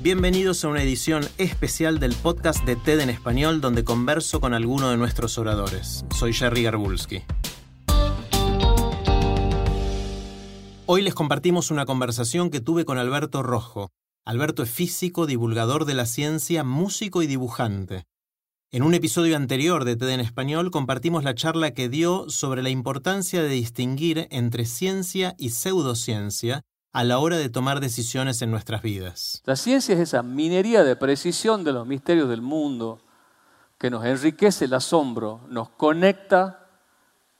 Bienvenidos a una edición especial del podcast de TED en español donde converso con alguno de nuestros oradores. Soy Jerry Garbulski. Hoy les compartimos una conversación que tuve con Alberto Rojo. Alberto es físico, divulgador de la ciencia, músico y dibujante. En un episodio anterior de TED en Español compartimos la charla que dio sobre la importancia de distinguir entre ciencia y pseudociencia a la hora de tomar decisiones en nuestras vidas. La ciencia es esa minería de precisión de los misterios del mundo que nos enriquece el asombro, nos conecta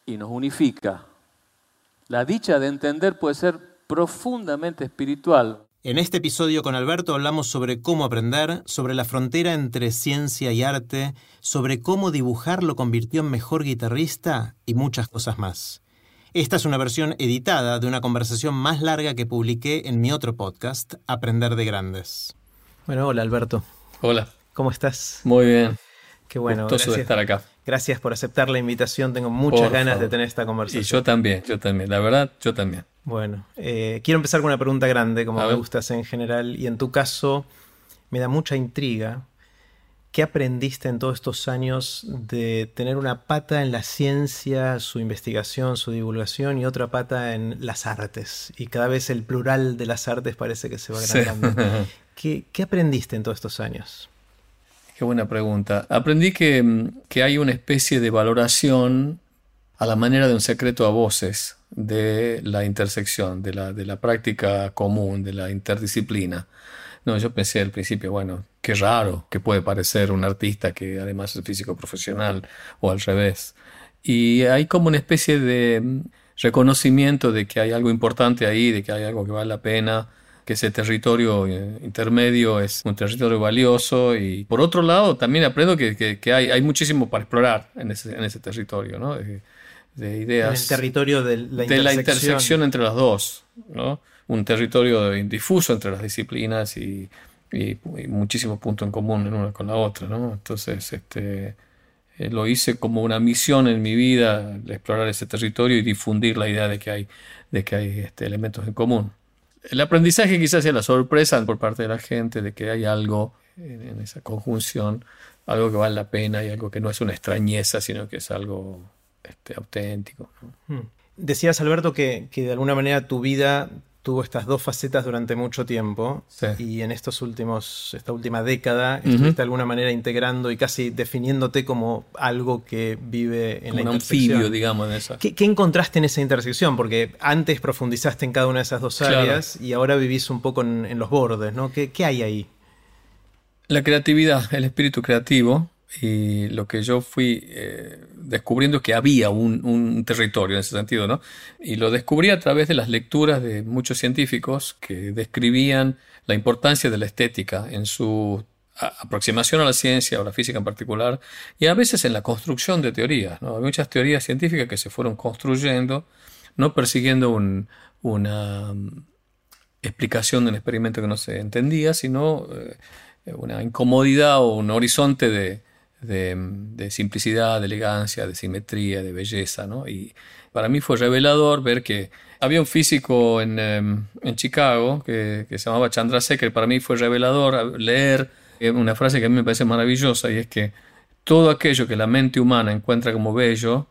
y nos unifica. La dicha de entender puede ser profundamente espiritual. En este episodio con Alberto hablamos sobre cómo aprender, sobre la frontera entre ciencia y arte, sobre cómo dibujar lo convirtió en mejor guitarrista y muchas cosas más. Esta es una versión editada de una conversación más larga que publiqué en mi otro podcast, Aprender de Grandes. Bueno, hola Alberto. Hola. ¿Cómo estás? Muy bien. Qué bueno. Gustoso de estar acá. Gracias por aceptar la invitación. Tengo muchas ganas de tener esta conversación. Y yo también, yo también. La verdad, yo también. Bueno, eh, quiero empezar con una pregunta grande, como me gustas en general. Y en tu caso, me da mucha intriga. ¿Qué aprendiste en todos estos años de tener una pata en la ciencia, su investigación, su divulgación y otra pata en las artes? Y cada vez el plural de las artes parece que se va agrandando. ¿Qué, ¿Qué aprendiste en todos estos años? Qué buena pregunta. Aprendí que, que, hay una especie de valoración a la manera de un secreto a voces de la intersección, de la, de la práctica común, de la interdisciplina. No, yo pensé al principio, bueno, qué raro que puede parecer un artista que además es físico profesional o al revés. Y hay como una especie de reconocimiento de que hay algo importante ahí, de que hay algo que vale la pena que ese territorio eh, intermedio es un territorio valioso y por otro lado también aprendo que, que, hay, hay, muchísimo para explorar en ese, en ese territorio, ¿no? De, ideas. En el territorio de la intersección. De la intersección entre las dos, ¿no? Un territorio difuso entre las disciplinas y, y, muchísimos puntos en común en una con la otra, ¿no? Entonces, este, eh, lo hice como una misión en mi vida, explorar ese territorio y difundir la idea de que hay, de que hay este, elementos en común el aprendizaje quizás sea la sorpresa por parte de la gente de que hay algo en, esa conjunción, algo que vale la pena y algo que no es una extrañeza, sino que es algo este, auténtico. Hmm. Decías, Alberto, que, que, de alguna manera tu vida tuvo estas dos facetas durante mucho tiempo y en estos últimos, esta última década estuviste de alguna manera integrando y casi definiéndote como algo que vive en la un anfibio, digamos, en esa. ¿Qué, encontraste en esa intersección? Porque antes profundizaste en cada una de esas dos áreas y ahora vivís un poco en, los bordes, ¿no? ¿Qué, ¿Qué hay ahí? La creatividad, el espíritu creativo, y lo que yo fui eh, descubriendo es que había un, territorio en ese sentido, ¿no? Y lo descubrí a través de las lecturas de muchos científicos que describían la importancia de la estética en su aproximación a la ciencia o la física en particular, y a veces en la construcción de teorías. ¿no? Hay muchas teorías científicas que se fueron construyendo, no persiguiendo una mm, explicación de un experimento que no se entendía, sino eh, una incomodidad o un horizonte de, de, simplicidad, de elegancia, de simetría, de belleza. ¿no? Y para mí fue revelador ver que había un físico en, em, en Chicago que, que, se llamaba Chandrasekhar. Para mí fue revelador leer una frase que a mí me parece maravillosa y es que todo aquello que la mente humana encuentra como bello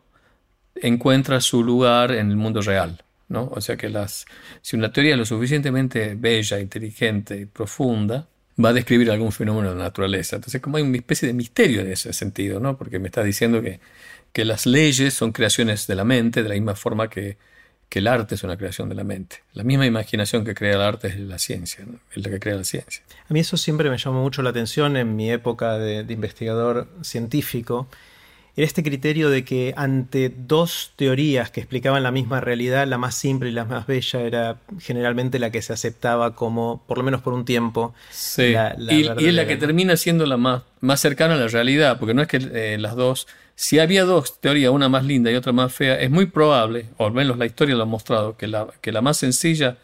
encuentra su lugar en el mundo real. ¿no? O sea que las, si una teoría es lo suficientemente bella, inteligente y profunda, va a describir algún fenómeno de la naturaleza. Entonces, como hay una especie de misterio en ese sentido, ¿no? Porque me está diciendo que, que las leyes son creaciones de la mente, de la misma forma que, que, el arte es una creación de la mente. La misma imaginación que crea el arte es la ciencia, es la que crea la ciencia. A mí eso siempre me llamó mucho la atención en mi época de investigador científico era este criterio de que ante dos teorías que explicaban la misma realidad, la más simple y la más bella era generalmente la que se aceptaba como, por lo menos por un tiempo, sí. la, y, es la que termina siendo la más, más cercana a la realidad, porque no es que eh, las dos, si había dos teorías, una más linda y otra más fea, es muy probable, o al menos la historia lo ha mostrado, que la, que la más sencilla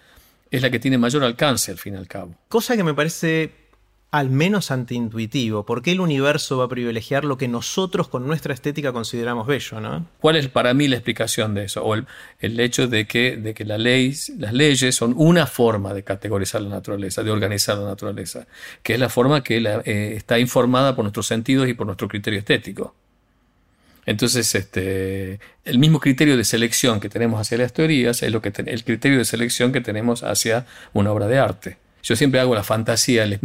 es la que tiene mayor alcance al fin y al cabo. Cosa que me parece al menos antiintuitivo. ¿Por qué el universo va a privilegiar lo que nosotros con nuestra estética consideramos bello? ¿no? ¿Cuál es para mí la explicación de eso? O el, hecho de que, de que las leyes son una forma de categorizar la naturaleza, de organizar la naturaleza, que es la forma que eh, está informada por nuestros sentidos y por nuestro criterio estético. Entonces, este, el mismo criterio de selección que tenemos hacia las teorías es lo que el criterio de selección que tenemos hacia una obra de arte. Yo siempre hago la fantasía de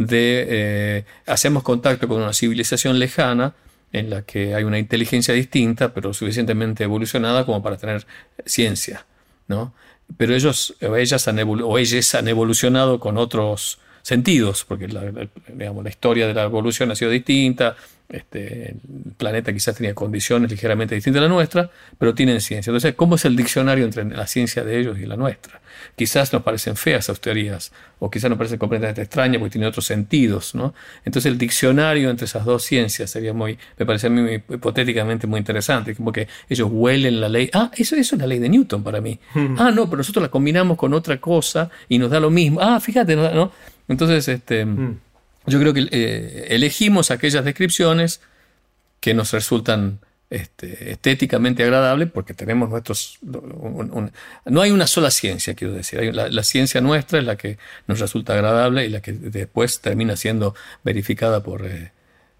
eh, hacemos contacto con una civilización lejana en la que hay una inteligencia distinta, pero suficientemente evolucionada como para tener ciencia, ¿no? Pero ellos o ellas han, o ellas han evolucionado con otros sentidos, porque la, digamos, la historia de la evolución ha sido distinta, este, el planeta quizás tenía condiciones ligeramente distintas a la nuestra, pero tienen ciencia. Entonces, ¿cómo es el diccionario entre la ciencia de ellos y la nuestra? Quizás nos parecen feas esas teorías, o quizás nos parecen completamente extrañas porque tienen otros sentidos, ¿no? Entonces, el diccionario entre esas dos ciencias sería muy, me parece a mí hipotéticamente muy interesante, como que ellos huelen la ley. Ah, eso, eso es la ley de Newton para mí. Ah, no, pero nosotros la combinamos con otra cosa y nos da lo mismo. Ah, fíjate, ¿no? Entonces, este. Yo creo que eh, elegimos aquellas descripciones que nos resultan este, estéticamente agradables porque tenemos nuestros... no hay una sola ciencia, quiero decir. la, ciencia nuestra es la que nos resulta agradable y la que después termina siendo verificada por, eh,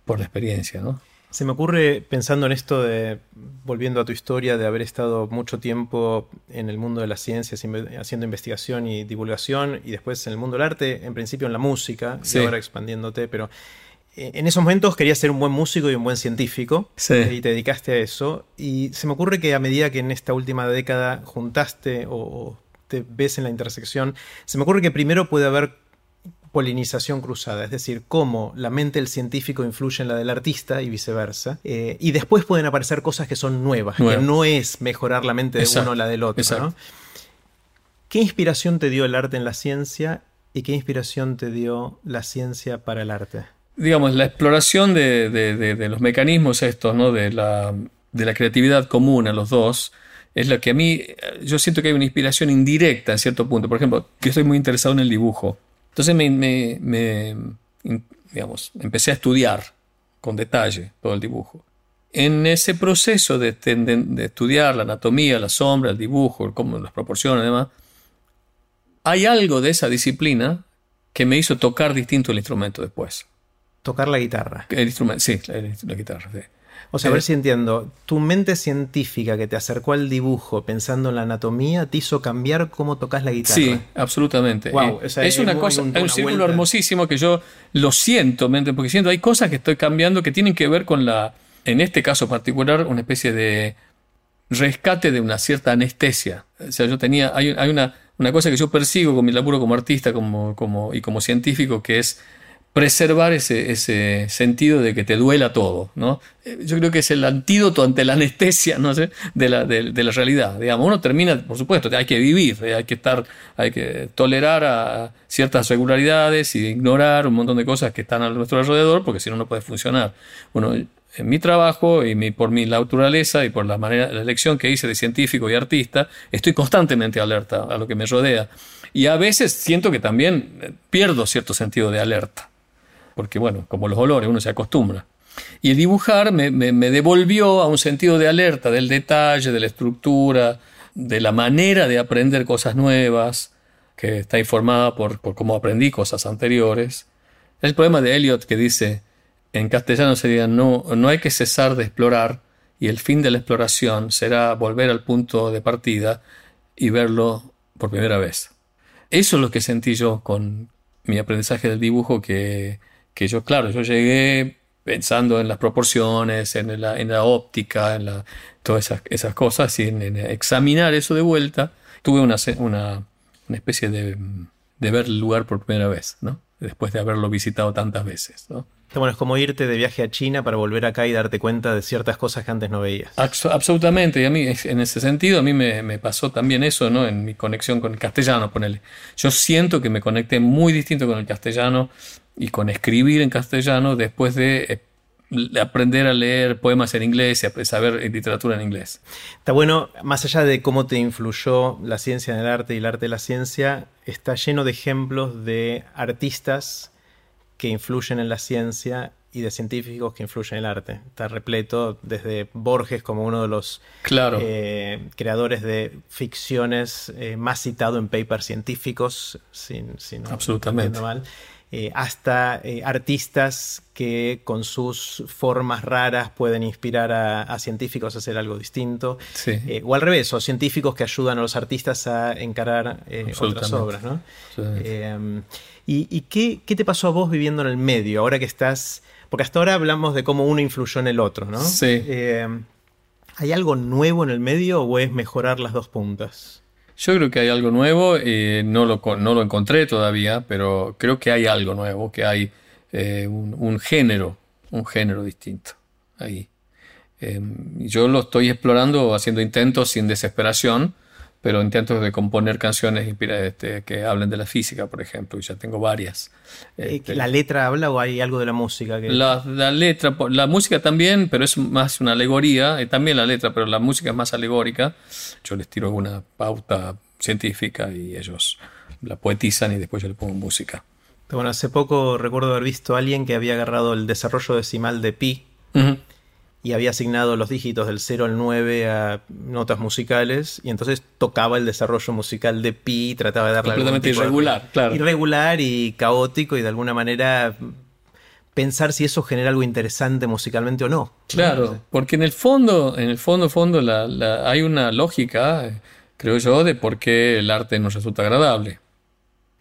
por la experiencia. ¿no? Se me ocurre pensando en esto de, volviendo a tu historia, de haber estado mucho tiempo en el mundo de las ciencias, haciendo investigación y divulgación, y después en el mundo del arte, en principio en la música, y ahora expandiéndote, pero eh, en esos momentos querías ser un buen músico y un buen científico, y te dedicaste a eso, y se me ocurre que a medida que en esta última década juntaste o te ves en la intersección, se me ocurre que primero puede haber polinización cruzada, es decir, cómo la mente del científico influye en la del artista y viceversa. Eh, y después pueden aparecer cosas que son nuevas, que no es mejorar la mente de uno o la del otro. ¿Qué inspiración te dio el arte en la ciencia y qué inspiración te dio la ciencia para el arte? Digamos, la exploración de, los mecanismos estos, ¿no? de, la, de la creatividad común a los dos, es lo que a mí, yo siento que hay una inspiración indirecta en cierto punto. Por ejemplo, que estoy muy interesado en el dibujo. Entonces me, digamos, empecé a estudiar con detalle todo el dibujo. En ese proceso de, estudiar la anatomía, la sombra, el dibujo, cómo, las proporciones y demás, hay algo de esa disciplina que me hizo tocar distinto el instrumento después. Tocar la guitarra. El instrumento, sí, la, guitarra. Sí. O sea, a ver si entiendo. Tu mente científica que te acercó al dibujo pensando en la anatomía te hizo cambiar cómo tocas la guitarra. Sí, absolutamente. Eh, es, una cosa, un, un círculo hermosísimo que yo lo siento, porque siento hay cosas que estoy cambiando que tienen que ver con la, en este caso particular, una especie de rescate de una cierta anestesia. O sea, yo tenía, hay, hay una, una cosa que yo persigo con mi laburo como artista como, como, y como científico que es preservar ese, ese, sentido de que te duela todo, ¿no? Eh, yo creo que es el antídoto ante la anestesia, no sé, de la, de, la realidad. Digamos, uno termina, por supuesto, hay que vivir, eh, hay que estar, hay que tolerar a ciertas regularidades y ignorar un montón de cosas que están a nuestro alrededor, porque si no, no puede funcionar. Bueno, en mi trabajo y por mi naturaleza y por la manera, la elección que hice de científico y artista, estoy constantemente alerta a lo que me rodea. Y a veces siento que también eh, pierdo cierto sentido de alerta porque bueno, como los olores, uno se acostumbra. Y el dibujar me, devolvió a un sentido de alerta, del detalle, de la estructura, de la manera de aprender cosas nuevas, que está informada por, cómo aprendí cosas anteriores. El poema de Eliot que dice, en castellano sería, no, no hay que cesar de explorar y el fin de la exploración será volver al punto de partida y verlo por primera vez. Eso es lo que sentí yo con mi aprendizaje del dibujo que que yo, claro, yo llegué pensando en las proporciones, en la, en la óptica, en la, todas esas, esas cosas, y en, examinar eso de vuelta, tuve una, una, una especie de, de, ver el lugar por primera vez, ¿no? después de haberlo visitado tantas veces. ¿no? Bueno, es como irte de viaje a China para volver acá y darte cuenta de ciertas cosas que antes no veías. absolutamente, y a mí en ese sentido a mí me, pasó también eso, ¿no? En mi conexión con el castellano, ponele. Yo siento que me conecté muy distinto con el castellano y con escribir en castellano después de eh, aprender a leer poemas en inglés y saber literatura en inglés. Está bueno, más allá de cómo te influyó la ciencia en el arte y el arte de la ciencia, está lleno de ejemplos de artistas que influyen en la ciencia y de científicos que influyen en el arte. Está repleto desde Borges como uno de los eh, creadores de ficciones eh, más citado en papers científicos, sin, Absolutamente. mal, eh, hasta artistas que con sus formas raras pueden inspirar a, científicos a hacer algo distinto. o al revés, o científicos que ayudan a los artistas a encarar otras obras. ¿no? ¿Y, qué, te pasó a vos viviendo en el medio, ahora que estás... Porque hasta ahora hablamos de cómo uno influyó en el otro, ¿no? Sí. Eh, ¿Hay algo nuevo en el medio o es mejorar las dos puntas? Yo creo que hay algo nuevo, eh, no, lo, no lo encontré todavía, pero creo que hay algo nuevo, que hay eh, un, género, un género distinto ahí. yo lo estoy explorando, haciendo intentos sin desesperación, pero intento de componer canciones este, que hablen de la física, por ejemplo, y ya tengo varias. Este, ¿La letra habla o hay algo de la música? Que... La, letra, la música también, pero es más una alegoría, también la letra, pero la música es más alegórica. Yo les tiro una pauta científica y ellos la poetizan y después yo le pongo música. Bueno, hace poco recuerdo haber visto a alguien que había agarrado el desarrollo decimal de pi y había asignado los dígitos del 0 al 9 a notas musicales y entonces tocaba el desarrollo musical de pi, trataba de darle completamente irregular, claro. Irregular y caótico y de alguna manera pensar si eso genera algo interesante musicalmente o no. Claro, porque en el fondo, en el fondo, fondo hay una lógica, creo yo, de por qué el arte nos resulta agradable.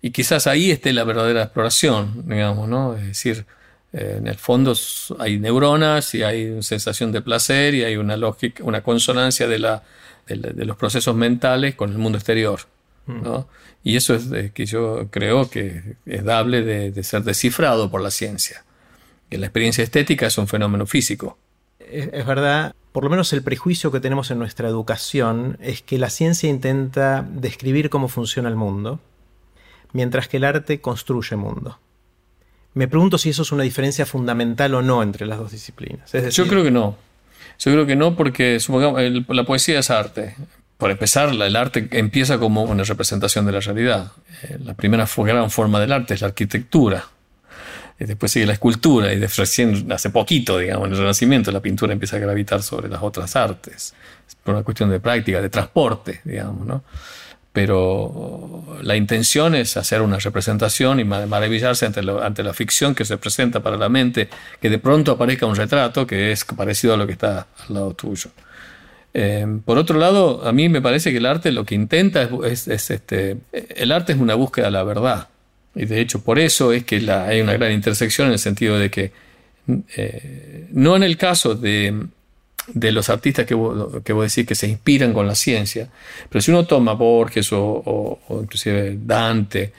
Y quizás ahí esté la verdadera exploración, digamos, ¿no? Es decir, eh, en el fondo hay neuronas y hay una sensación de placer y hay una lógica, una consonancia de, la, de, los procesos mentales con el mundo exterior. Mm. Y eso es que yo creo que es dable de, ser descifrado por la ciencia. Que la experiencia estética es un fenómeno físico. Es, verdad, por lo menos el prejuicio que tenemos en nuestra educación es que la ciencia intenta describir cómo funciona el mundo, mientras que el arte construye mundo. Me pregunto si eso es una diferencia fundamental o no entre las dos disciplinas. Yo creo que no. Yo creo que no porque supongamos, la poesía es arte. Por empezar, el arte empieza como una representación de la realidad. Eh, la primera gran forma del arte es la arquitectura. Y después sigue la escultura y de recién, hace poquito, digamos, en el Renacimiento, la pintura empieza a gravitar sobre las otras artes. por una cuestión de práctica, de transporte, digamos, ¿no? Pero la intención es hacer una representación y maravillarse ante, la ficción que se presenta para la mente, que de pronto aparezca un retrato que es parecido a lo que está al lado tuyo. Eh, por otro lado, a mí me parece que el arte lo que intenta es, este, el arte es una búsqueda de la verdad. Y de hecho, por eso es que hay una gran intersección en el sentido de que, eh, no en el caso de, de los artistas que vos, que decís que se inspiran con la ciencia. Pero si uno toma Borges o, inclusive Dante,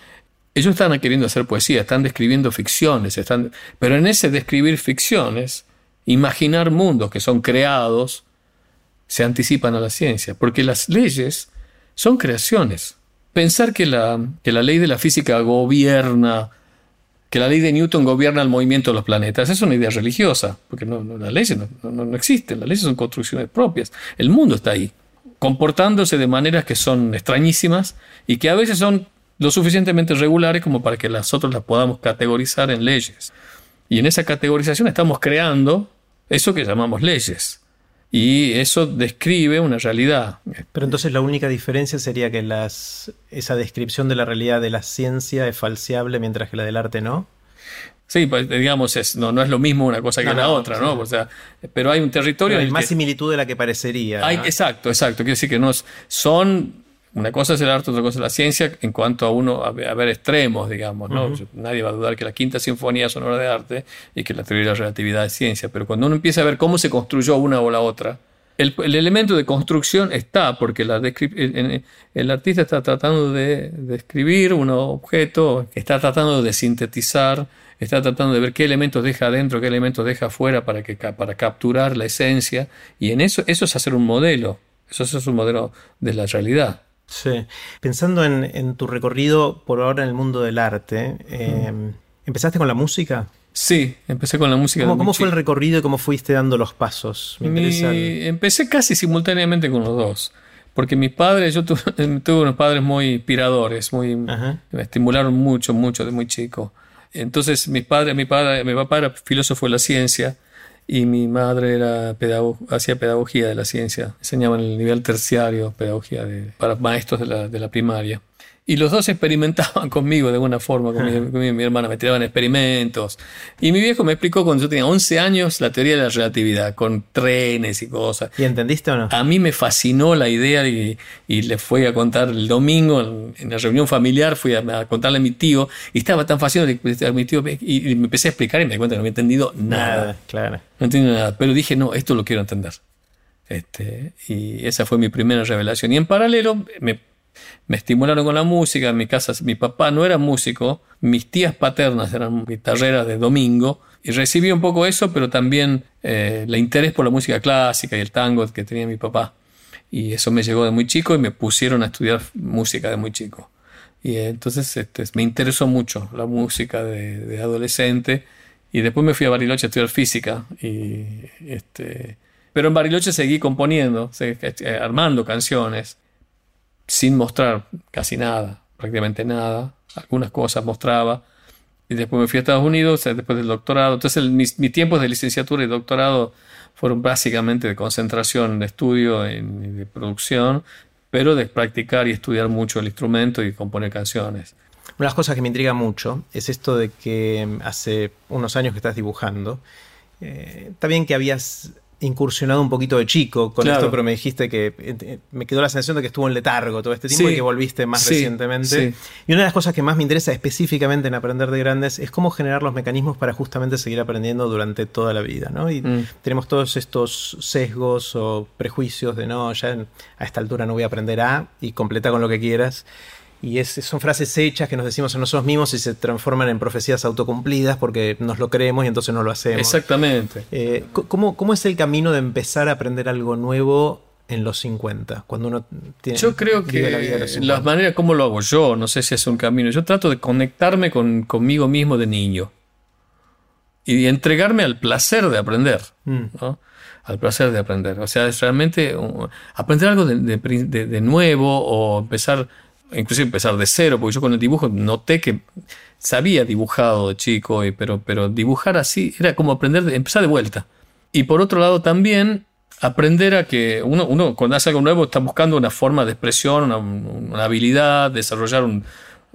ellos están queriendo hacer poesía, están describiendo ficciones, están, pero en ese describir ficciones, imaginar mundos que son creados, se anticipan a la ciencia, porque las leyes son creaciones. Pensar que la, que la ley de la física gobierna que la ley de Newton gobierna el movimiento de los planetas. Es una idea religiosa, porque no, las leyes no, existen, las leyes son construcciones propias. El mundo está ahí, comportándose de maneras que son extrañísimas y que a veces son lo suficientemente regulares como para que nosotros las podamos categorizar en leyes. Y en esa categorización estamos creando eso que llamamos leyes. Y eso describe una realidad. Pero entonces la única diferencia sería que las, esa descripción de la realidad de la ciencia es falseable mientras que la del arte no. Sí, pues, digamos, es, no, no es lo mismo una cosa que la otra, ¿no? O sea, pero hay un territorio. hay más similitud de la que parecería. Hay, Exacto, exacto. Quiero decir que no son una cosa es el arte, otra cosa es la ciencia, en cuanto a uno, a ver, extremos, digamos, ¿no? Nadie va a dudar que la quinta sinfonía es una obra de arte y que la teoría de la relatividad es ciencia, pero cuando uno empieza a ver cómo se construyó una o la otra, el, elemento de construcción está, porque la el, artista está tratando de describir un objeto, está tratando de sintetizar, está tratando de ver qué elementos deja adentro, qué elementos deja afuera para, que, para capturar la esencia, y en eso, eso es hacer un modelo, eso, es un modelo de la realidad. Sí, pensando en, tu recorrido por ahora en el mundo del arte, eh, ¿empezaste con la música? Sí, empecé con la música. ¿Cómo, fue el recorrido y cómo fuiste dando los pasos? Empecé casi simultáneamente con los dos. Porque mis padres, yo tuve, unos padres muy inspiradores, muy, me estimularon mucho, mucho de muy chico. Entonces, mis padres, mi padre, mi papá era filósofo de la ciencia y mi madre era hacía pedagogía de la ciencia. Enseñaba en el nivel terciario pedagogía para maestros de la, de la primaria. Y los dos experimentaban conmigo de alguna forma, con mi, hermana, me tiraban experimentos. Y mi viejo me explicó cuando yo tenía 11 años la teoría de la relatividad, con trenes y cosas. ¿Y entendiste o no? A mí me fascinó la idea y, y le fui a contar el domingo en, la reunión familiar, fui a, contarle a mi tío y estaba tan fascinado a mi tío y, me empecé a explicar y me di cuenta que no había entendido nada. claro. No entendí nada, pero dije, no, esto lo quiero entender. Este, y esa fue mi primera revelación. Y en paralelo me me estimularon con la música. En mi casa, mi papá no era músico, mis tías paternas eran guitarreras de domingo. Y recibí un poco eso, pero también eh, el interés por la música clásica y el tango que tenía mi papá. Y eso me llegó de muy chico y me pusieron a estudiar música de muy chico. Y entonces este, me interesó mucho la música de, adolescente. Y después me fui a Bariloche a estudiar física. Y, este, pero en Bariloche seguí componiendo, eh, armando canciones sin mostrar casi nada, prácticamente nada. Algunas cosas mostraba. Y después me fui a Estados Unidos, eh, después del doctorado. Entonces, mis, tiempos de licenciatura y doctorado fueron básicamente de concentración, de estudio y de producción, pero de practicar y estudiar mucho el instrumento y componer canciones. Una de las cosas que me intriga mucho es esto de que hace unos años que estás dibujando. Eh, está bien que habías incursionado un poquito de chico con esto, pero me dijiste que eh, eh, me quedó la sensación de que estuvo en letargo todo este tiempo y que volviste más recientemente. Y una de las cosas que más me interesa específicamente en aprender de grandes es cómo generar los mecanismos para justamente seguir aprendiendo durante toda la vida, ¿no? Y mm. tenemos todos estos sesgos o prejuicios de no, ya a esta altura no voy a aprender a y completa con lo que quieras. Y son frases hechas que nos decimos a nosotros mismos y se transforman en profecías autocumplidas porque nos lo creemos y entonces no lo hacemos. Exactamente. Eh, ¿cómo, ¿Cómo es el camino de empezar a aprender algo nuevo en los 50? Cuando uno tiene. Yo creo que la las maneras como lo hago yo, no sé si es un camino. Yo trato de conectarme con, conmigo mismo de niño y entregarme al placer de aprender. Mm. Al placer de aprender. O sea, es realmente aprender algo de, de nuevo o empezar inclusive empezar de cero, porque yo con el dibujo noté que sabía dibujado de chico, pero, pero dibujar así era como aprender, de, empezar de vuelta. Y por otro lado también aprender a que uno, uno cuando hace algo nuevo está buscando una forma de expresión, una, habilidad, desarrollar un,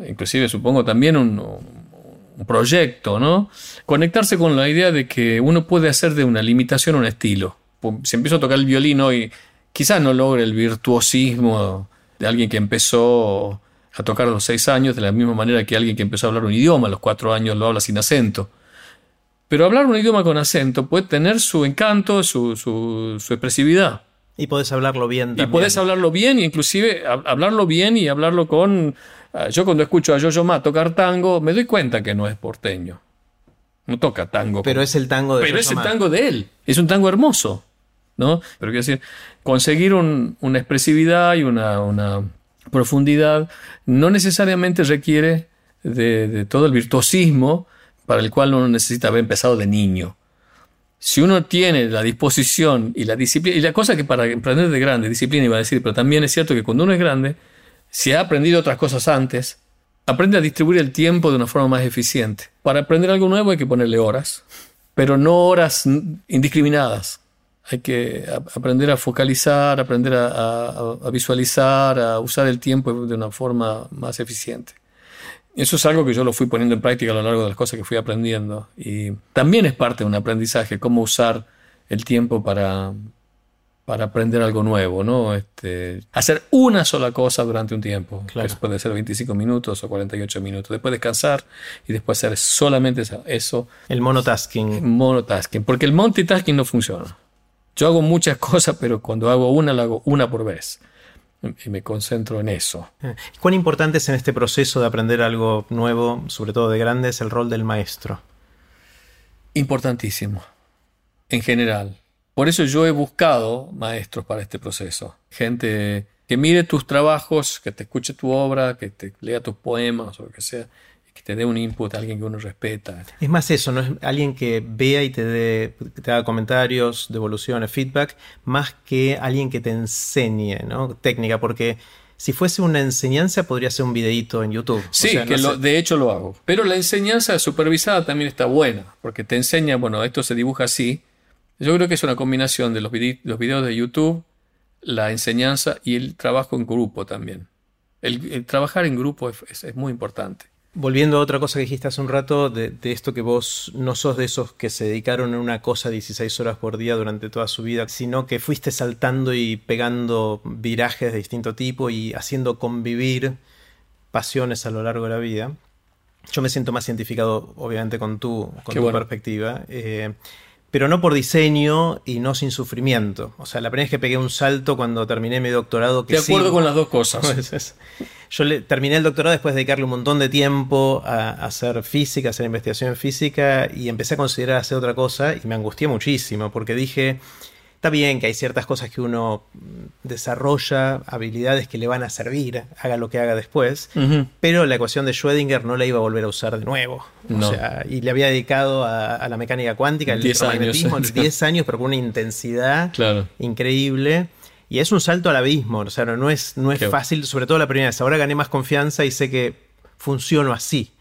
inclusive supongo también un, un, proyecto, ¿no? Conectarse con la idea de que uno puede hacer de una limitación un estilo. Si empiezo a tocar el violín hoy, quizás no logre el virtuosismo de alguien que empezó a tocar a los seis años, de la misma manera que alguien que empezó a hablar un idioma a los cuatro años lo habla sin acento. Pero hablar un idioma con acento puede tener su encanto, su, su, expresividad. Y puedes hablarlo bien también. Y puedes hablarlo bien, inclusive hablarlo bien y hablarlo con... Ah, yo cuando escucho a Yo-Yo Ma tocar tango, me doy cuenta que no es porteño. No toca tango. Pero es el tango de Pero es el tango de él. Es un tango hermoso. ¿No? Pero quiero decir, conseguir una expresividad y una, profundidad no necesariamente requiere de, todo el virtuosismo para el cual uno necesita haber empezado de niño. Si uno tiene la disposición y la disciplina, y la cosa que para aprender de grande, disciplina iba a decir, pero también es cierto que cuando uno es grande, si ha aprendido otras cosas antes, aprende a distribuir el tiempo de una forma más eficiente. Para aprender algo nuevo hay que ponerle horas, pero no horas indiscriminadas hay que aprender a focalizar, aprender a, visualizar, a usar el tiempo de una forma más eficiente. Eso es algo que yo lo fui poniendo en práctica a lo largo de las cosas que fui aprendiendo. Y también es parte de un aprendizaje, cómo usar el tiempo para, para aprender algo nuevo, ¿no? Este, hacer una sola cosa durante un tiempo. Claro. Que puede ser 25 minutos o 48 minutos. Después descansar y después hacer solamente eso. El monotasking. Monotasking. Porque el multitasking no funciona. Yo hago muchas cosas, pero cuando hago una, la hago una por vez. Y me concentro en eso. Eh, ¿Cuán importante es en este proceso de aprender algo nuevo, sobre todo de grandes, el rol del maestro? Importantísimo, en general. Por eso yo he buscado maestros para este proceso. Gente que mire tus trabajos, que te escuche tu obra, que te lea tus poemas o lo que sea, que te dé un input, alguien que uno respeta. Es más eso, ¿no? Es alguien que vea y te, dé, te haga comentarios, devoluciones, feedback, más que alguien que te enseñe, ¿no? Técnica, porque si fuese una enseñanza podría ser un videíto en YouTube. Sí, que de hecho lo hago. Pero la enseñanza supervisada también está buena, porque te enseña, bueno, esto se dibuja así. Yo creo que es una combinación de los, los videos de YouTube, la enseñanza y el trabajo en grupo también. El, trabajar en grupo es muy importante. Volviendo a otra cosa que dijiste hace un rato, de, esto que vos no sos de esos que se dedicaron a una cosa 16 horas por día durante toda su vida, sino que fuiste saltando y pegando virajes de distinto tipo y haciendo convivir pasiones a lo largo de la vida. Yo me siento más identificado, obviamente, con tu, con tu perspectiva. Eh, pero no por diseño y no sin sufrimiento. O sea, la primera vez que pegué un salto cuando terminé mi doctorado... Que de acuerdo con las dos cosas. Yo le, terminé el doctorado después de dedicarle un montón de tiempo a, hacer física, a hacer investigación en física y empecé a considerar hacer otra cosa y me angustié muchísimo porque dije, Está bien que hay ciertas cosas que uno desarrolla, habilidades que le van a servir, haga lo que haga después, pero la ecuación de Schrödinger no la iba a volver a usar de nuevo. y le había dedicado a, la mecánica cuántica, el electromagnetismo, 10 años, pero con una intensidad increíble. Y es un salto al abismo, o sea, no es, no es fácil, sobre todo la primera vez. Ahora gané más confianza y sé que funciono así.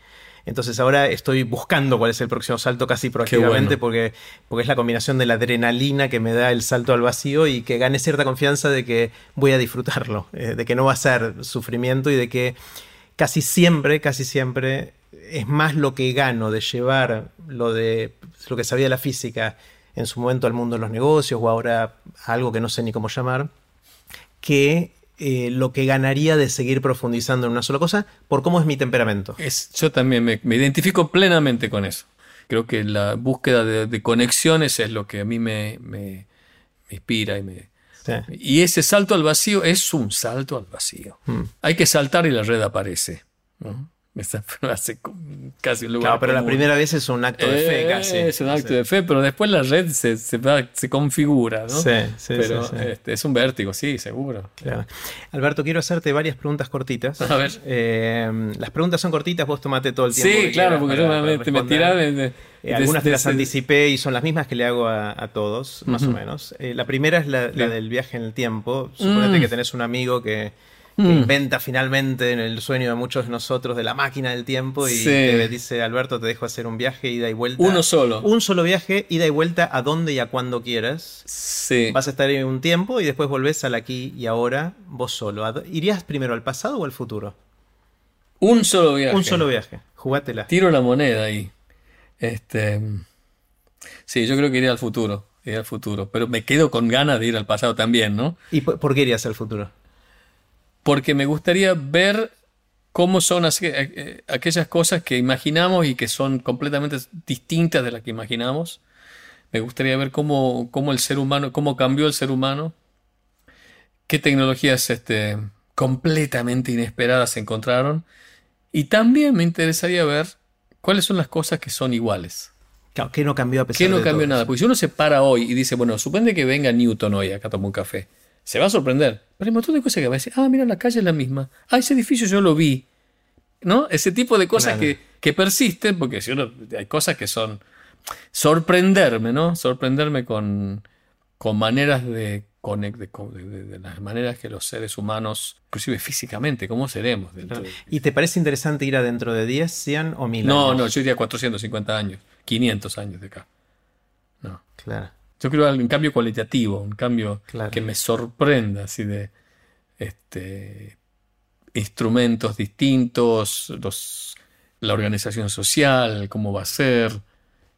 Entonces ahora estoy buscando cuál es el próximo salto casi proactivamente porque, porque es la combinación de la adrenalina que me da el salto al vacío y que gane cierta confianza de que voy a disfrutarlo, eh, de que no va a ser sufrimiento y de que casi siempre, casi siempre es más lo que gano de llevar lo de lo que sabía la física en su momento al mundo de los negocios o ahora algo que no sé ni cómo llamar, que eh, lo que ganaría de seguir profundizando en una sola cosa por cómo es mi temperamento. Es, yo también me, identifico plenamente con eso. Creo que la búsqueda de, conexiones es lo que a mí me, me, inspira y me... Y ese salto al vacío es un salto al vacío. Hmm. Hay que saltar y la red aparece. ¿no? hace casi un lugar. Claro, pero la primera vez es un acto de fe, eh, casi. Es un acto de fe, pero después la red se, se, configura, ¿no? Sí, sí, pero este, es un vértigo, sí, seguro. Claro. Alberto, quiero hacerte varias preguntas cortitas. A ver. Eh, las preguntas son cortitas, vos tomate todo el tiempo. Sí, claro, porque yo me, me tiré eh, algunas te las anticipé y son las mismas que le hago a, todos, más o menos. la primera es la, del viaje en el tiempo. Suponete mm. que tenés un amigo que que mm. inventa finalmente en el sueño de muchos de nosotros de la máquina del tiempo y te dice Alberto te dejo hacer un viaje ida y vuelta uno solo. Un solo viaje ida y vuelta a donde y a cuando quieras. Sí. vas a estar en un tiempo y después volvés al aquí y ahora vos solo. Irías primero al pasado o al futuro un solo viaje. Un solo viaje. Jugátela. Tiro la moneda ahí. Este sí yo creo que iría al futuro iría al futuro. Pero me quedo con ganas de ir al pasado también no y por qué irías al futuro porque me gustaría ver cómo son eh, eh, aquellas cosas que imaginamos y que son completamente distintas de las que imaginamos. Me gustaría ver cómo, cómo el ser humano, cómo cambió el ser humano, qué tecnologías este, completamente inesperadas se encontraron. Y también me interesaría ver cuáles son las cosas que son iguales. Claro, ¿qué no cambió a pesar ¿Qué no cambió nada? Porque si uno se para hoy y dice, bueno, supone que venga Newton hoy acá a tomar un café se va a sorprender. Pero hay un montón de cosas que va a decir, ah, mira, la calle es la misma. Ah, ese edificio yo lo vi. ¿No? Ese tipo de cosas que, que, persisten, porque si uno, hay cosas que son sorprenderme, ¿no? Sorprenderme con, con maneras de conectar, de, las maneras que los seres humanos, inclusive físicamente, ¿cómo seremos? Dentro ¿Y te parece interesante ir adentro de 10, 100 o 1000 no, años? No, no, yo iría 450 años, 500 años de acá. No. Claro. Yo quiero un cambio cualitativo, un cambio que me sorprenda, así de este, instrumentos distintos, los, la organización social, cómo va a ser.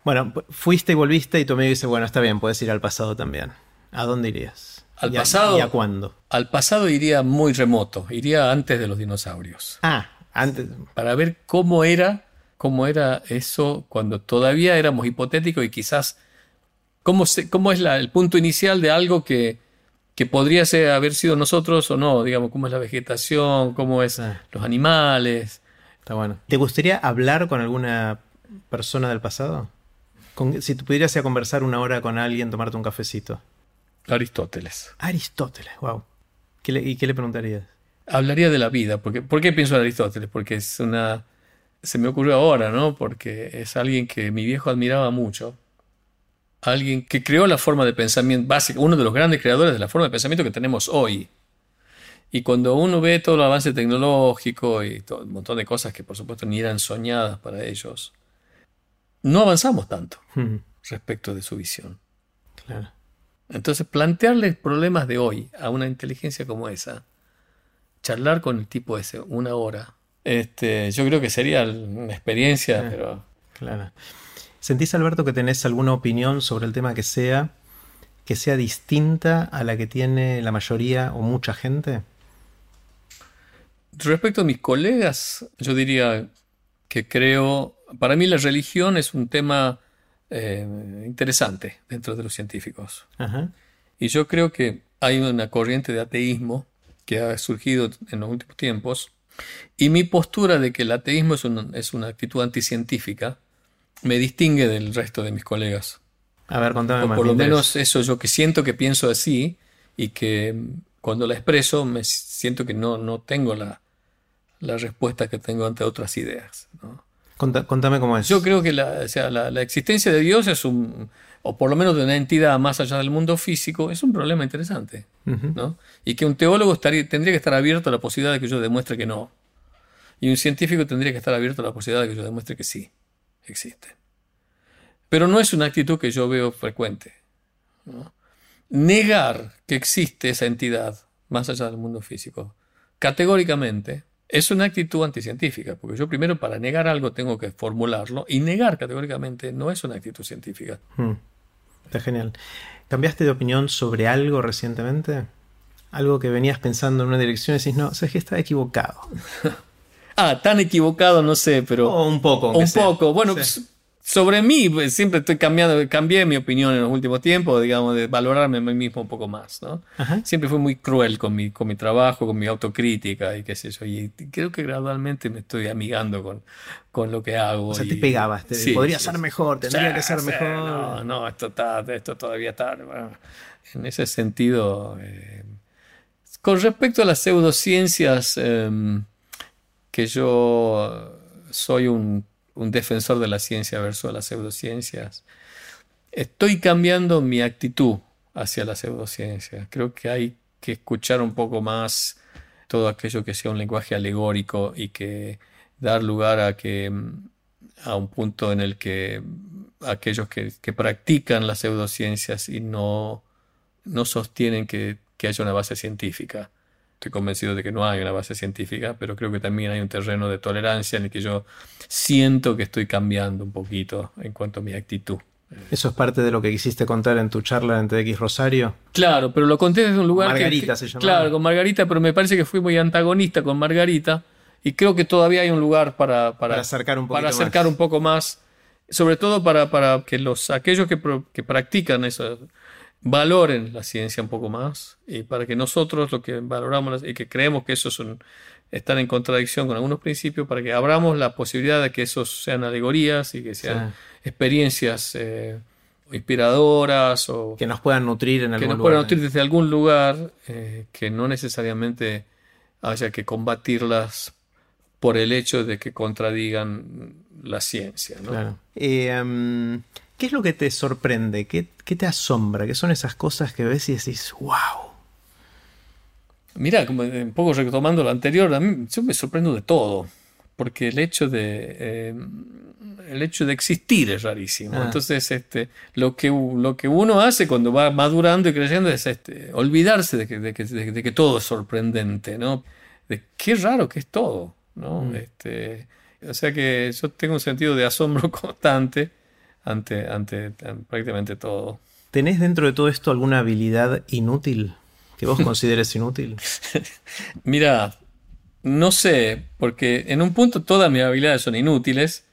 Bueno, fuiste y volviste y tu amigo dice, bueno, está bien, puedes ir al pasado también. ¿A dónde irías? Al pasado. ¿Y a cuándo? Al pasado iría muy remoto, iría antes de los dinosaurios. Ah, antes. Para ver cómo era, cómo era eso cuando todavía éramos hipotéticos y quizás ¿Cómo, cómo es el punto inicial de algo que, que podría ser, haber sido nosotros o no? Digamos, cómo es la vegetación, cómo es ah. los animales. Está bueno. ¿Te gustaría hablar con alguna persona del pasado? si tú pudieras ir a conversar una hora con alguien, tomarte un cafecito. Aristóteles. Aristóteles, wow. ¿Y qué le preguntarías? Hablaría de la vida. Porque, ¿Por qué pienso en Aristóteles? Porque es una... Se me ocurrió ahora, ¿no? Porque es alguien que mi viejo admiraba mucho. Alguien que creó la forma de pensamiento básica, uno de los grandes creadores de la forma de pensamiento que tenemos hoy. Y cuando uno ve todo el avance tecnológico y todo, un montón de cosas que por supuesto ni eran soñadas para ellos, no avanzamos tanto respecto de su visión. Claro. Entonces, plantearle problemas de hoy a una inteligencia como esa, charlar con el tipo ese una hora, este, yo creo que sería una experiencia, pero... Claro. ¿Sentís, Alberto, que tenés alguna opinión sobre el tema que sea, que sea distinta a la que tiene la mayoría o mucha gente? Respecto a mis colegas, yo diría que creo, para mí la religión es un tema eh, interesante dentro de los científicos. Y yo creo que hay una corriente de ateísmo que ha surgido en los últimos tiempos. Y mi postura de que el ateísmo es, es una actitud anticientífica me distingue del resto de mis colegas. A ver, contame Por lo menos eso yo que siento que pienso así y que cuando la expreso me siento que no, no tengo la, la respuesta que tengo ante otras ideas. ¿no? contame cómo es. Yo creo que la, sea, la, existencia de Dios es un, o por lo menos de una entidad más allá del mundo físico, es un problema interesante. ¿no? Y que un teólogo estaría, tendría que estar abierto a la posibilidad de que yo demuestre que no. Y un científico tendría que estar abierto a la posibilidad de que yo demuestre que sí, existe. Pero no es una actitud que yo veo frecuente. Negar que existe esa entidad más allá del mundo físico, categóricamente, es una actitud anticientífica, porque yo primero para negar algo tengo que formularlo y negar categóricamente no es una actitud científica. Hmm. Está genial. ¿Cambiaste de opinión sobre algo recientemente? Algo que venías pensando en una dirección y decís, no, sabes que está equivocado. ah, tan equivocado, no sé, pero... un poco. Un poco. Bueno, pues, sobre mí, pues, siempre estoy cambiando, cambié mi opinión en los últimos tiempos, digamos, de valorarme a mí mismo un poco más, ¿no? Siempre fui muy cruel con mi, con mi trabajo, con mi autocrítica y qué sé yo, y creo que gradualmente me estoy amigando con, con lo que hago. O sea, te pegabas, te, podría ser mejor, tendría que ser mejor. No, no, esto, está, esto todavía está... en ese sentido, eh, con respecto a las pseudociencias, em, que yo soy un defensor de la ciencia versus las pseudociencias. Estoy cambiando mi actitud hacia la pseudociencia. Creo que hay que escuchar un poco más todo aquello que sea un lenguaje alegórico y que dar lugar a que a un punto en el que aquellos que, practican las pseudociencias y no, no sostienen que haya una base científica Estoy convencido de que no hay una base científica, pero creo que también hay un terreno de tolerancia en el que yo siento que estoy cambiando un poquito en cuanto a mi actitud. ¿Eso es parte de lo que quisiste contar en tu charla en TX Rosario? Claro, pero lo conté desde un lugar. Margarita se llama. Claro, con Margarita, pero me parece que fui muy antagonista con Margarita y creo que todavía hay un lugar para, para, acercar, un, para acercar un poco más, sobre todo para, para que los, aquellos que, que practican eso valoren la ciencia un poco más y para que nosotros lo que valoramos y que creemos que eso son, están en contradicción con algunos principios, para que abramos la posibilidad de que esos sean alegorías y que sean experiencias eh, inspiradoras o que nos puedan nutrir en algún que nos puedan nutrir desde algún lugar eh, que no necesariamente haya que combatirlas por el hecho de que contradigan la ciencia. Claro. Eh, em, ¿Qué es lo que te sorprende? ¿Qué, te asombra? ¿Qué son esas cosas que ves y decís, wow? Mira, como un poco retomando lo anterior, a mí yo me sorprendo de todo, porque el hecho de eh, el hecho de existir es rarísimo. Ah. Entonces, este, lo que lo que uno hace cuando va madurando y creciendo es este, olvidarse de que, de, que, todo es sorprendente, ¿no? De qué raro que es todo, ¿no? Mm. Este, o sea que yo tengo un sentido de asombro constante ante, ante, prácticamente todo. ¿Tenés dentro de todo esto alguna habilidad inútil que vos consideres inútil? Mira, no sé, porque en un punto todas mis habilidades son inútiles.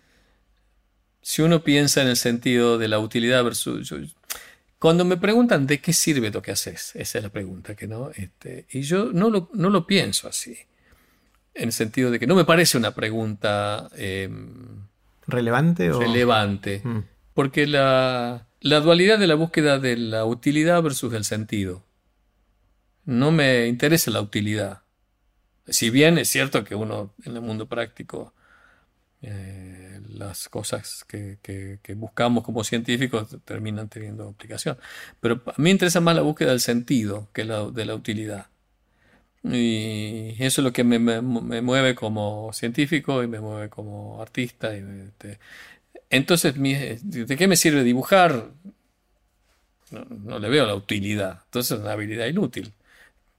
Si uno piensa en el sentido de la utilidad versus... Cuando me preguntan de qué sirve lo que haces, esa es la pregunta, que no, este, y yo no lo, no lo pienso así, en el sentido de que no me parece una pregunta em, relevante o relevante, mm. Porque la, dualidad de la búsqueda de la utilidad versus el sentido. No me interesa la utilidad. Si bien es cierto que uno en el mundo práctico eh, las cosas que, buscamos como científicos terminan teniendo aplicación. Pero a mí me interesa más la búsqueda del sentido que la, de la utilidad. Y eso es lo que me, mueve como científico y me mueve como artista. Entonces, ¿de qué me sirve dibujar? No, no, le veo la utilidad. Entonces es una habilidad inútil.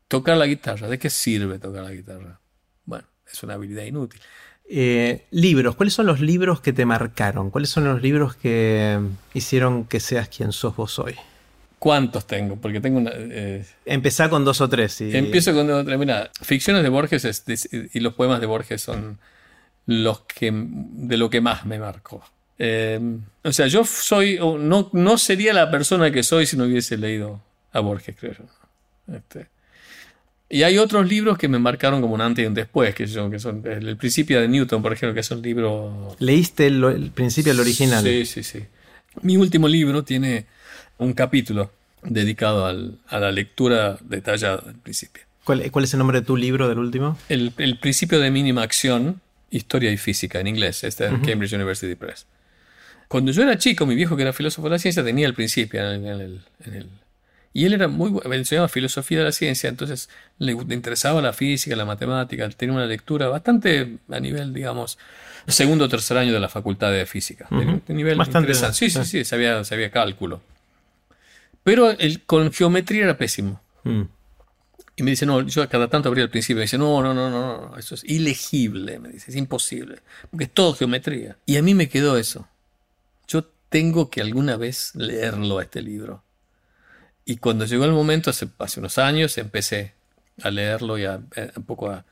Tocar la guitarra, ¿de qué sirve tocar la guitarra? Bueno, es una habilidad inútil. Eh, libros, ¿cuáles son los libros que te marcaron? ¿Cuáles son los libros que hicieron que seas quien sos vos hoy? ¿Cuántos tengo? Porque tengo una. Eh, Empezá con dos o tres. Empiezo con dos o tres. Mira, ficciones de Borges y los poemas de Borges son los que de lo que más me marcó. Eh, o sea, yo soy. No, no sería la persona que soy si no hubiese leído a Borges, creo yo. Este, y hay otros libros que me marcaron como un antes y un después, que son, que son El Principio de Newton, por ejemplo, que es un libro... ¿Leíste el, Principio, el original? Sí, sí, sí. Mi último libro tiene un capítulo dedicado a la lectura detallada del principio. ¿Cuál, es el nombre de tu libro del último? El, Principio de Mínima Acción, Historia y Física, en inglés. Está en Cambridge University Press. Cuando yo era chico, mi viejo, que era filósofo de la ciencia, tenía el principio en el y él era muy bueno, enseñaba filosofía de la ciencia, entonces le interesaba la física, la matemática, tenía una lectura bastante a nivel, digamos, segundo o tercer año de la facultad de física. de, nivel bastante interesante. Sí, sí, sí, sabía, sabía cálculo. Pero el, con geometría era pésimo. Mm. Y me dice, no, yo cada tanto abría el principio, me dice, no, no, no, no, no, eso es ilegible, me dice, es imposible, porque es todo geometría. Y a mí me quedó eso. Tengo que alguna vez leerlo a este libro. Y cuando llegó el momento, hace, hace unos años, empecé a leerlo y a, eh, poco a,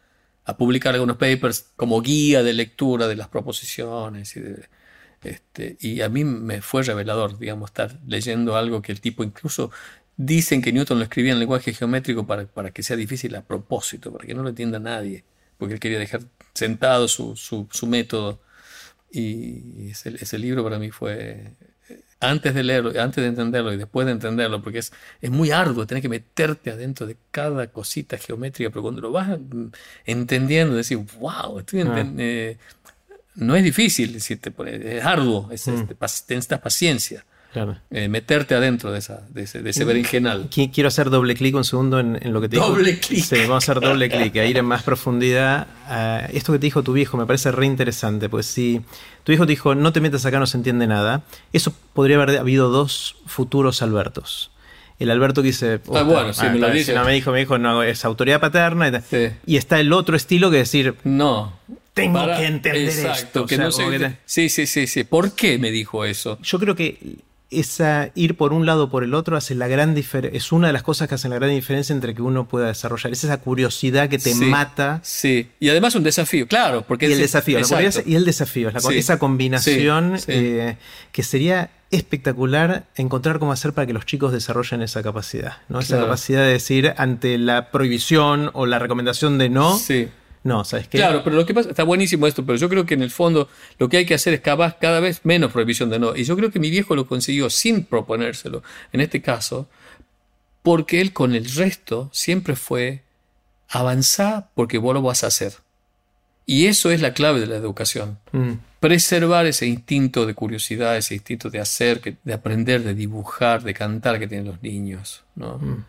publicar algunos papers como guía de lectura de las proposiciones. Y, este, y a mí me fue revelador, digamos, estar leyendo algo que el tipo incluso dicen que Newton lo escribía en lenguaje geométrico para, para que sea difícil a propósito, para que no lo entienda nadie, porque él quería dejar sentado su, su, su método. Y ese, ese libro para mí fue antes de leerlo, antes de entenderlo y después de entenderlo, porque es, es muy arduo, tener que meterte adentro de cada cosita geométrica, pero cuando lo vas entendiendo, decir, wow, estoy ah. eh, no es difícil, es arduo, es, mm. necesitas paciencia. Eh, meterte adentro de, esa, de ese, de berenjenal. Quiero hacer doble clic un segundo en, lo que te dijo. Doble clic. Sí, vamos a hacer doble clic, a ir en más profundidad. esto que te dijo tu viejo me parece re interesante, pues si tu hijo te dijo no te metas acá, no se entiende nada, eso podría haber habido dos futuros Albertos. El Alberto que dice, ah, bueno, sí, me lo dice. No, me dijo, me dijo, no, es autoridad paterna. Y, y está el otro estilo que decir, no, tengo que entender esto. Que no Sí, sí, sí, sí. ¿Por qué me dijo eso? Yo creo que esa ir por un lado o por el otro hace la gran es una de las cosas que hacen la gran diferencia entre que uno pueda desarrollar. Es esa curiosidad que te mata. Sí, y además un desafío, claro. Porque y el desafío, y el desafío, esa combinación eh, que sería espectacular encontrar cómo hacer para que los chicos desarrollen esa capacidad, ¿no? Esa capacidad de decir ante la prohibición o la recomendación de no, sí no, ¿sabes qué? Claro, pero lo que pasa, está buenísimo esto, pero yo creo que en el fondo lo que hay que hacer es cada, cada vez menos prohibición de no. Y yo creo que mi viejo lo consiguió sin proponérselo, en este caso, porque él con el resto siempre fue avanzar porque vos lo vas a hacer. Y eso es la clave de la educación. Mm. Preservar ese instinto de curiosidad, ese instinto de hacer, de aprender, de dibujar, de cantar que tienen los niños. ¿no? Mm.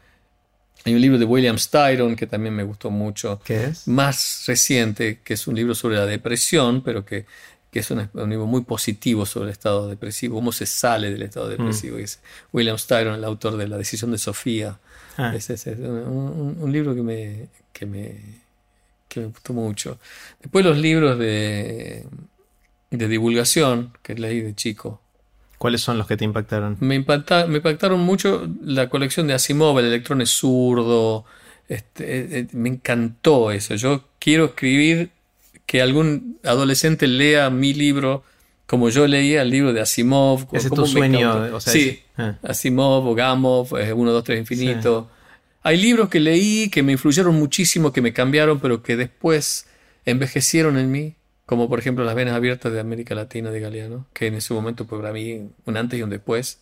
Hay un libro de William Styron que también me gustó mucho. ¿Qué es? Más reciente, que es un libro sobre la depresión, pero que, es un, libro muy positivo sobre el estado depresivo, cómo se sale del estado mm. depresivo. Es William Styron, el autor de La decisión de Sofía. Ah. Es, un, libro que me, que, me, que me gustó mucho. Después los libros de, de divulgación que leí de chico. ¿Cuáles son los que te impactaron? Me, me impactaron mucho la colección de Asimov, el electrón es zurdo. Este, eh, eh, me encantó eso. Yo quiero escribir que algún adolescente lea mi libro como yo leía el libro de Asimov. Ese es tu sueño. sí, ah. Asimov o Gamov, 1, 2, 3 infinito. Hay libros que leí que me influyeron muchísimo, que me cambiaron, pero que después envejecieron en mí, como por ejemplo Las Venas Abiertas de América Latina de Galeano, que en ese momento fue para mí un antes y un después,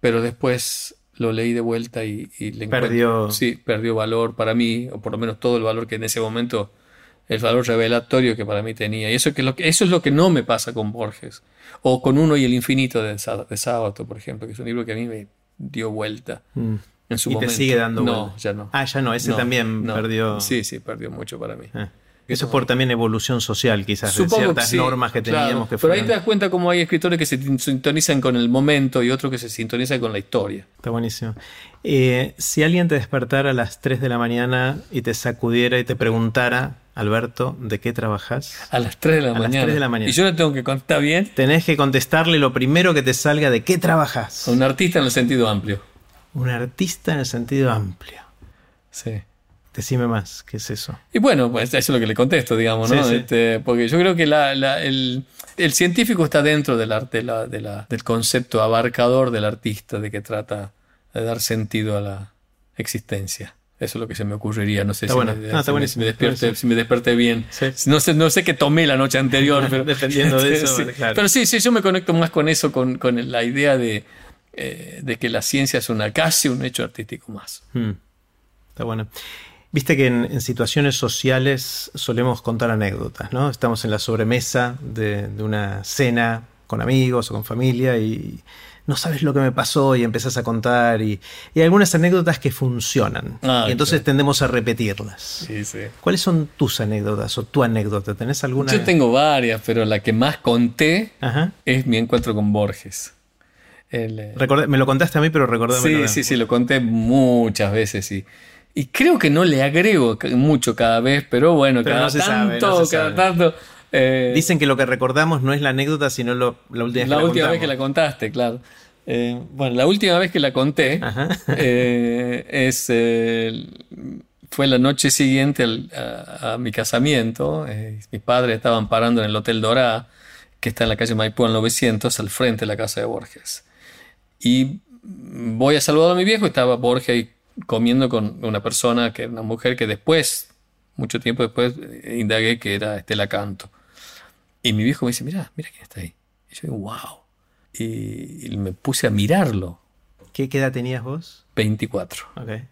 pero después lo leí de vuelta y, le perdió. Sí, perdió valor para mí, o por lo menos todo el valor que en ese momento, el valor revelatorio que para mí tenía. Y eso, que lo, eso es lo que no me pasa con Borges, o con Uno y el Infinito de, de Sábato, por ejemplo, que es un libro que a mí me dio vuelta. Mm. ¿Y te sigue dando No, ya no. Ah, ya no, ese también perdió. Sí, sí, perdió mucho para mí. Ah. Eso es por también evolución social, quizás, de ciertas normas que teníamos que Pero ahí te das cuenta cómo hay escritores que se sintonizan con el momento y otros que se sintonizan con la historia. Está buenísimo. Eh, si alguien te despertara a las 3 de la mañana y te sacudiera y te preguntara, Alberto, ¿de qué trabajas? A las 3 de la, a mañana. Las 3 de la mañana. Y yo le tengo que contar bien. Tenés que contestarle lo primero que te salga de qué trabajas. Un artista en el sentido amplio. Un artista en el sentido amplio. Sí. Decime más, ¿qué es eso? Y bueno, pues eso es lo que le contesto, digamos, ¿no? Este, porque yo creo que el, científico está dentro del, arte, del concepto abarcador del artista, de que trata de dar sentido a la existencia. Eso es lo que se me ocurriría. No sé si, me, despierte, si me desperté bien. No, sé, no sé qué tomé la noche anterior. pero, Dependiendo de eso. Pero sí, sí, yo me conecto más con eso, con, con la idea de, eh, de que la ciencia es una casi un hecho artístico más. Hmm. Está bueno. Viste que en, situaciones sociales solemos contar anécdotas, ¿no? Estamos en la sobremesa de, una cena con amigos o con familia y no sabes lo que me pasó y empezás a contar y, hay algunas anécdotas que funcionan ah, y entonces tendemos a repetirlas. Sí, sí. ¿Cuáles son tus anécdotas o tu anécdota? ¿Tenés alguna? Yo tengo varias, pero la que más conté es mi encuentro con Borges. Eh, me lo contaste a mí, pero recordé. Sí, sí, sí, lo conté muchas veces y, y creo que no le agrego mucho cada vez, pero bueno, cada, tanto, cada tanto. Eh, Dicen que lo que recordamos no es la anécdota, sino la última vez la, última vez que la contaste, claro. Eh, bueno, la última vez que la conté es, fue la noche siguiente a, mi casamiento. mis padres estaban parando en el Hotel Dorá, que está en la calle Maipú al 900, al frente de la casa de Borges. Y voy a saludar a mi viejo, estaba Borges comiendo con una persona, que era una mujer que después, mucho tiempo después, eh, indagué que era Estela Canto. Y mi viejo me dice, mira, mira quién está ahí. Y yo digo, wow. Y, me puse a mirarlo. ¿Qué edad tenías vos? 24. Okay.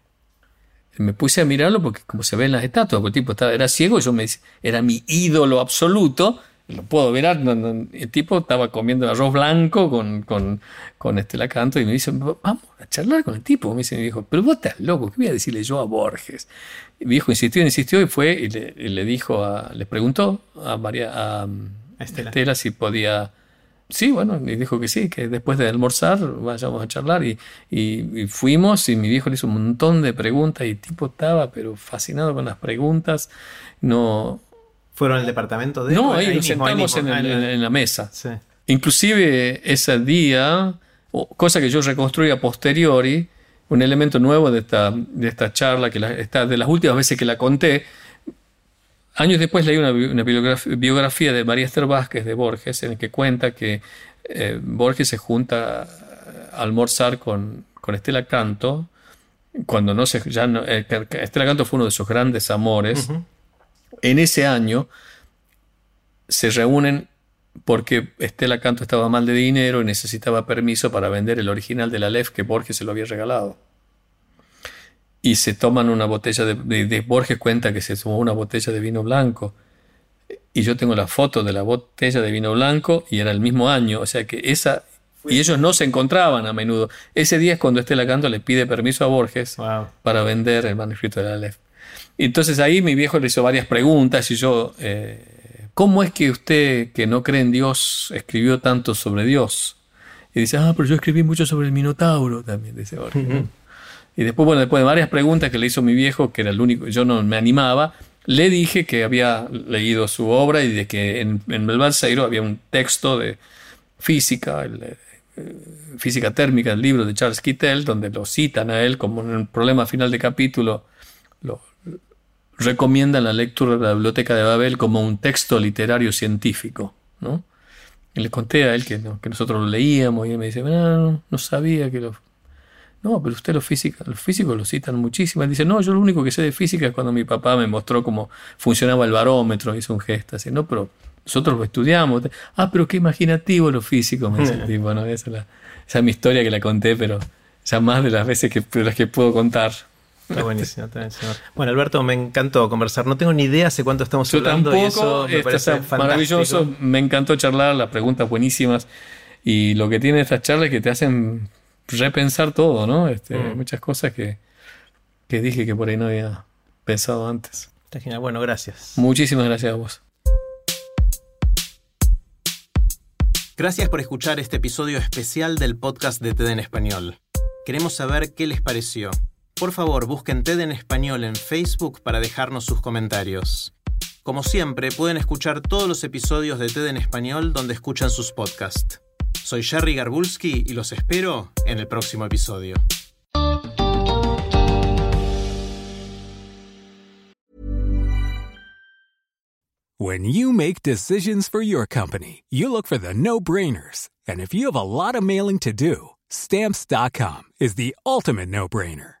Me puse a mirarlo porque como se ve en las estatuas, porque el tipo estaba, era ciego, yo me era mi ídolo absoluto lo puedo ver, el tipo estaba comiendo arroz blanco con, con, con Estela Canto y me dice, vamos a charlar con el tipo. Me dice mi viejo, pero vos estás loco, ¿qué voy a decirle yo a Borges? Y mi viejo insistió, insistió y fue y le, dijo, a, le preguntó a María, a, Estela. si podía... Sí, bueno, y dijo que sí, que después de almorzar vayamos a charlar y, y, fuimos y mi viejo le hizo un montón de preguntas y el tipo estaba pero fascinado con las preguntas. No, ¿Fueron al departamento de No, ahí, nos sentamos en, la mesa. Inclusive ese día, cosa que yo reconstruí a posteriori, un elemento nuevo de esta, de esta charla, que está de las últimas veces que la conté, años después leí una, biografía, de María Esther Vázquez de Borges, en el que cuenta que eh, Borges se junta a almorzar con, con Estela Canto, cuando no se... Ya eh, Estela Canto fue uno de sus grandes amores. En ese año se reúnen porque Estela Canto estaba mal de dinero y necesitaba permiso para vender el original de la Lef que Borges se lo había regalado. Y se toman una botella de, Borges cuenta que se tomó una botella de vino blanco. Y yo tengo la foto de la botella de vino blanco y era el mismo año, o sea que esa y ellos no se encontraban a menudo. Ese día es cuando Estela Canto le pide permiso a Borges para vender el manuscrito de la Lef. Entonces ahí mi viejo le hizo varias preguntas y yo, eh, ¿cómo es que usted que no cree en Dios escribió tanto sobre Dios? Y dice, ah, pero yo escribí mucho sobre el Minotauro también, dice Y después, bueno, después de varias preguntas que le hizo mi viejo, que era el único, yo no me animaba, le dije que había leído su obra y de que en, en el Balseiro había un texto de física, eh, física térmica, el libro de Charles Kittel, donde lo citan a él como en el problema final de capítulo, lo, recomienda la lectura de la Biblioteca de Babel como un texto literario científico. ¿no? le conté a él que, que nosotros lo leíamos y él me dice, no, no sabía que lo... No, pero usted los físicos, los físicos lo citan muchísimo. Él dice, no, yo lo único que sé de física es cuando mi papá me mostró cómo funcionaba el barómetro, hizo un gesto así, no, pero nosotros lo estudiamos. Ah, pero qué imaginativo lo físico, me dice Bueno, esa es, esa es mi historia que la conté, pero ya más de las veces que, de las que puedo contar. Está buenísimo, está buenísimo. Bueno, Alberto, me encantó conversar. No tengo ni idea hace cuánto estamos hablando. Tampoco, y eso me parece maravilloso. Me encantó charlar, las preguntas buenísimas. Y lo que tiene estas charlas es que te hacen repensar todo, ¿no? Este, mm. Muchas cosas que, que dije que por ahí no había pensado antes. Está genial. Bueno, gracias. Muchísimas gracias a vos. Gracias por escuchar este episodio especial del podcast de TED en Español. Queremos saber qué les pareció. Por favor, busquen TED en español en Facebook para dejarnos sus comentarios. Como siempre, pueden escuchar todos los episodios de TED en español donde escuchan sus podcasts. Soy Jerry Garbulski y los espero en el próximo episodio. When you make decisions for your company, you look for the no-brainers. And if you have a lot of mailing to do, stamps.com is the ultimate no-brainer.